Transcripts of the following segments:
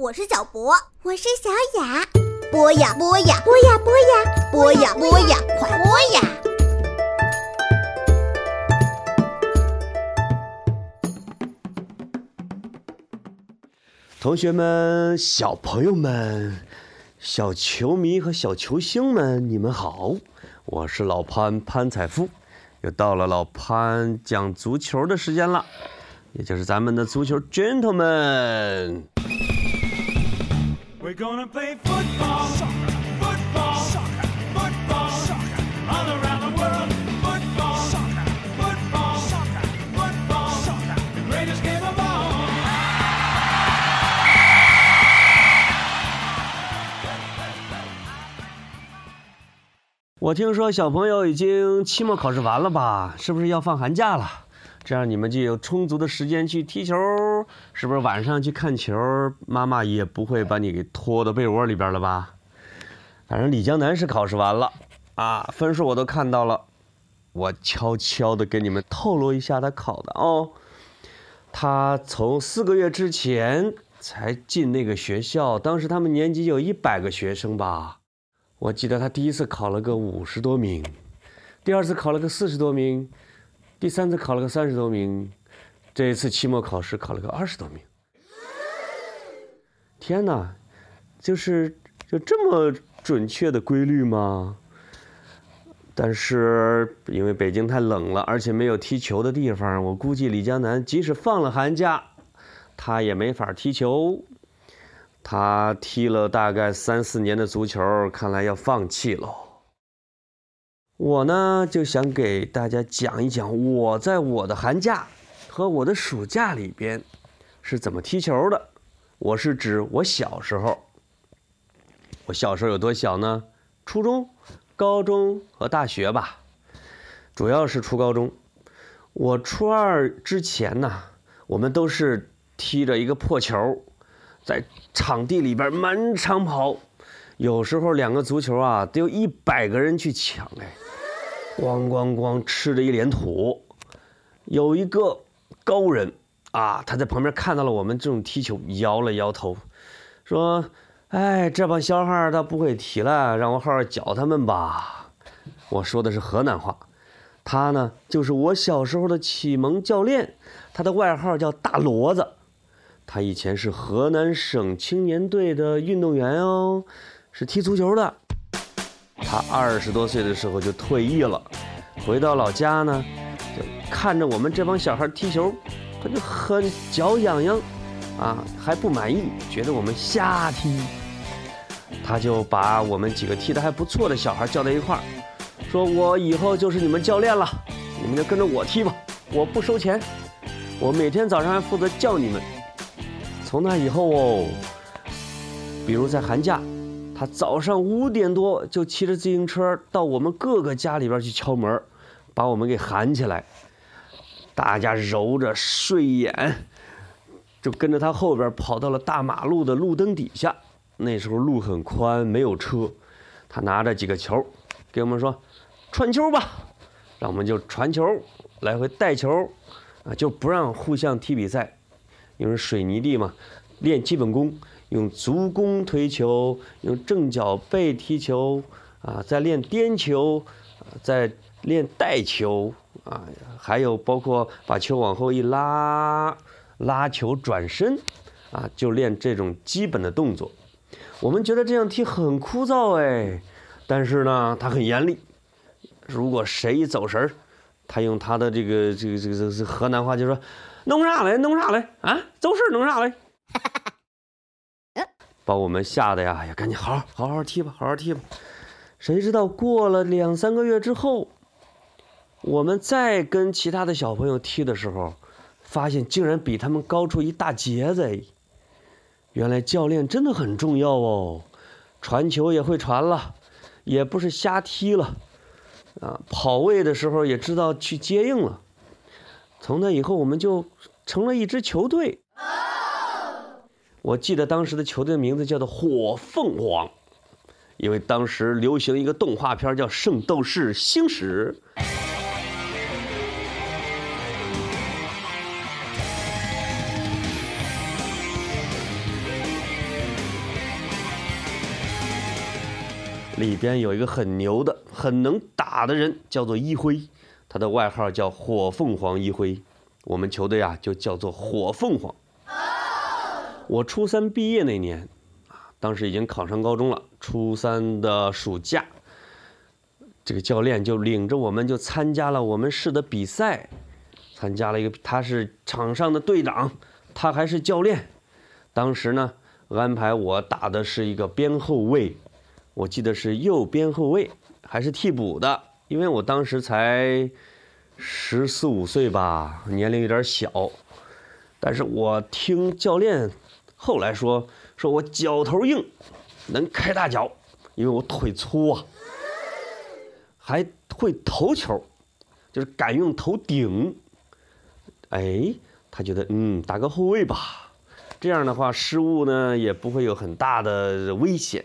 我是小博，我是小雅。播呀播呀，播呀播呀，播呀播呀，快播呀！同学们、小朋友们、小球迷和小球星们，你们好！我是老潘潘采夫，又到了老潘讲足球的时间了，也就是咱们的足球 gentlemen。Gonna play football, football, football, all around the world. Football, football, football, the greatest game of all. 我听说小朋友已经期末考试完了吧？是不是要放寒假了？这样你们就有充足的时间去踢球，是不是晚上去看球，妈妈也不会把你给拖到被窝里边了吧？反正李江南是考试完了啊，分数我都看到了，我悄悄的给你们透露一下他考的哦。他从四个月之前才进那个学校，当时他们年级有一百个学生吧。我记得他第一次考了个五十多名，第二次考了个四十多名，第三次考了个三十多名，这一次期末考试考了个二十多名。天哪，就是就这么准确的规律吗？但是因为北京太冷了，而且没有踢球的地方，我估计李江南即使放了寒假，他也没法踢球。他踢了大概三四年的足球，看来要放弃喽。我呢就想给大家讲一讲我在我的寒假和我的暑假里边是怎么踢球的。我是指我小时候。我小时候有多小呢？初中、高中和大学吧，主要是初高中。我初二之前呢，我们都是踢着一个破球。在场地里边满场跑，有时候两个足球啊，得有一百个人去抢哎，咣咣咣吃着一脸土。有一个高人啊，他在旁边看到了我们这种踢球，摇了摇头，说：“哎，这帮小孩他不会踢了，让我好好教他们吧。”我说的是河南话。他呢，就是我小时候的启蒙教练，他的外号叫大骡子。他以前是河南省青年队的运动员哦，是踢足球的。他二十多岁的时候就退役了，回到老家呢，就看着我们这帮小孩踢球，他就很脚痒痒，啊，还不满意，觉得我们瞎踢。他就把我们几个踢得还不错的小孩叫在一块儿，说我以后就是你们教练了，你们就跟着我踢吧，我不收钱，我每天早上还负责叫你们。从那以后哦，比如在寒假，他早上五点多就骑着自行车到我们各个家里边去敲门，把我们给喊起来。大家揉着睡眼，就跟着他后边跑到了大马路的路灯底下。那时候路很宽，没有车，他拿着几个球，给我们说：“传球吧。”让我们就传球，来回带球，啊，就不让互相踢比赛。因为水泥地嘛，练基本功，用足弓推球，用正脚背踢球，啊，再练颠球，啊，再练带球，啊，还有包括把球往后一拉，拉球转身，啊，就练这种基本的动作。我们觉得这样踢很枯燥哎，但是呢，他很严厉。如果谁一走神儿，他用他的这个这个这个这个河南话就说。弄啥嘞？弄啥嘞？啊，走神弄啥嘞？把我们吓得呀！呀，赶紧好好好好踢吧，好好踢吧。谁知道过了两三个月之后，我们再跟其他的小朋友踢的时候，发现竟然比他们高出一大截子。原来教练真的很重要哦，传球也会传了，也不是瞎踢了，啊，跑位的时候也知道去接应了。从那以后，我们就成了一支球队。我记得当时的球队名字叫做火凤凰因为当时流行一个动画片叫圣斗士星矢。里边有一个很牛的很能打的人叫做一辉。他的外号叫火凤凰一辉。我们球队啊就叫做火凤凰。我初三毕业那年，啊，当时已经考上高中了。初三的暑假，这个教练就领着我们就参加了我们市的比赛，参加了一个，他是场上的队长，他还是教练。当时呢，安排我打的是一个边后卫，我记得是右边后卫，还是替补的，因为我当时才十四五岁吧，年龄有点小。但是我听教练后来说，说我脚头硬，能开大脚，因为我腿粗啊，还会投球，就是敢用头顶。哎，他觉得嗯，打个后卫吧，这样的话失误呢也不会有很大的危险。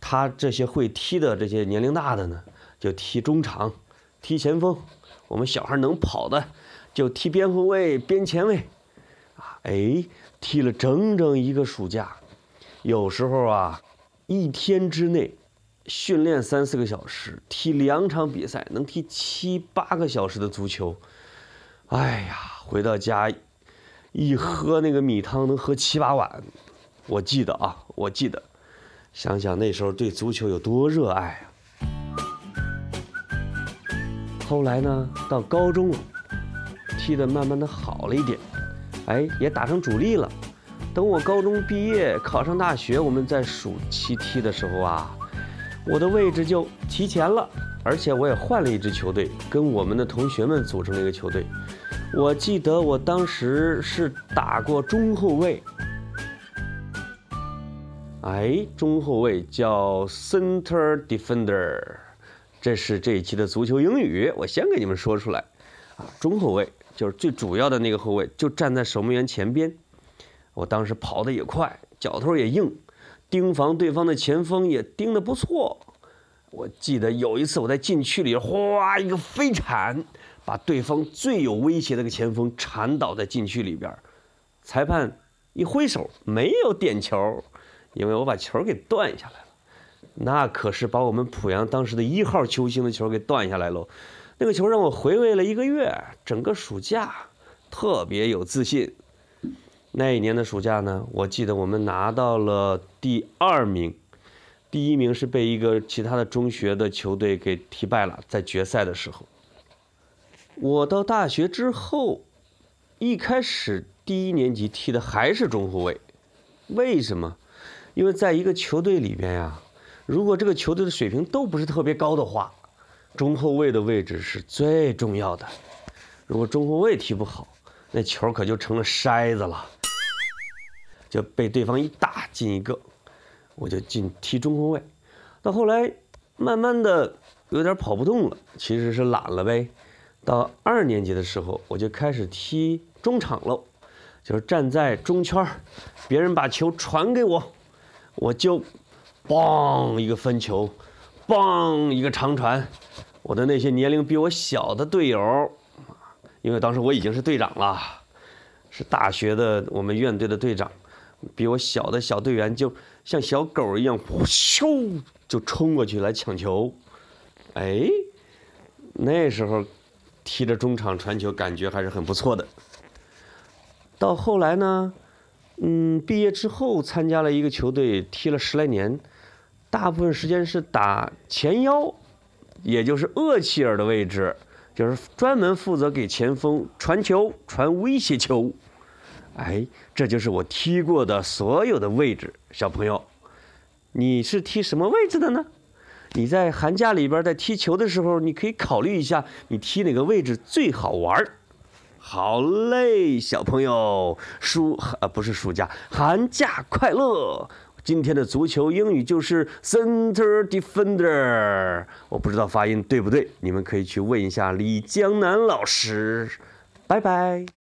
他这些会踢的这些年龄大的呢，就踢中场，踢前锋；我们小孩能跑的，就踢边后卫、边前卫。哎，踢了整整一个暑假，有时候啊，一天之内训练三四个小时，踢两场比赛，能踢七八个小时的足球。哎呀，回到家一喝那个米汤能喝七八碗，我记得啊，我记得，想想那时候对足球有多热爱啊。后来呢，到高中了，踢得慢慢的好了一点，哎，也打成主力了。等我高中毕业，考上大学，我们在暑期踢的时候啊，我的位置就提前了，而且我也换了一支球队，跟我们的同学们组成了一个球队。我记得我当时是打过中后卫，哎，中后卫叫 center defender，这是这一期的足球英语，我先给你们说出来，啊，中后卫就是最主要的那个后卫，就站在守门员前边。我当时跑得也快，脚头也硬，盯防对方的前锋也盯得不错。我记得有一次我在禁区里，哗一个飞铲，把对方最有威胁的个前锋铲倒在禁区里边。裁判一挥手，没有点球，因为我把球给断下来了。那可是把我们濮阳当时的一号球星的球给断下来喽。那个球让我回味了一个月，整个暑假特别有自信。那一年的暑假呢，我记得我们拿到了第二名，第一名是被一个其他的中学的球队给踢败了，在决赛的时候。我到大学之后，一开始第一年级踢的还是中后卫，为什么？因为在一个球队里边呀，如果这个球队的水平都不是特别高的话，中后卫的位置是最重要的。如果中后卫踢不好，那球可就成了筛子了。就被对方一打进一个，我就进踢中后卫。到后来，慢慢的有点跑不动了，其实是懒了呗。到二年级的时候，我就开始踢中场喽，就是站在中圈，别人把球传给我，我就，嘣一个分球，嘣一个长传。我的那些年龄比我小的队友，因为当时我已经是队长了，是大学的我们院队的队长。比我小的小队员就像小狗一样，呼咻就冲过去来抢球，哎，那时候踢着中场传球，感觉还是很不错的。到后来呢，嗯，毕业之后参加了一个球队，踢了十来年，大部分时间是打前腰，也就是厄齐尔的位置，就是专门负责给前锋传球、传威胁球。哎，这就是我踢过的所有的位置，小朋友，你是踢什么位置的呢？你在寒假里边在踢球的时候，你可以考虑一下，你踢哪个位置最好玩儿。好嘞，小朋友，暑啊不是暑假，寒假快乐！今天的足球英语就是 center defender，我不知道发音对不对，你们可以去问一下李江南老师。拜拜。